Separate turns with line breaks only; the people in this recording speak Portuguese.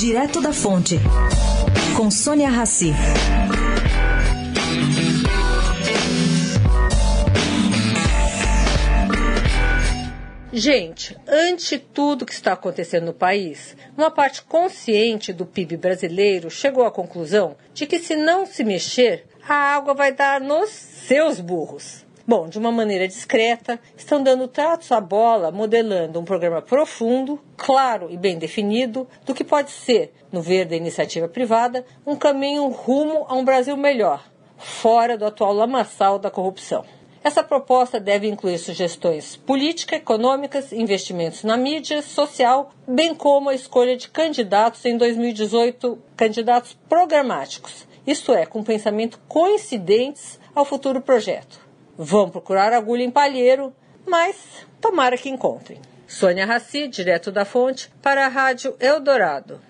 Direto da Fonte, com Sônia Rassi.
Gente, ante tudo que está acontecendo no país, uma parte consciente do PIB brasileiro chegou à conclusão de que se não se mexer, a água vai dar nos seus burros. Bom, de uma maneira discreta, estão dando tratos à bola, modelando um programa profundo, claro e bem definido do que pode ser, no ver da iniciativa privada, um caminho rumo a um Brasil melhor, fora do atual lamaçal da corrupção. Essa proposta deve incluir sugestões políticas, econômicas, investimentos na mídia social, bem como a escolha de candidatos em 2018, candidatos programáticos, isto é, com pensamento coincidentes ao futuro projeto. Vão procurar agulha em palheiro, mas tomara que encontrem. Sônia Raci, direto da fonte, para a Rádio Eldorado.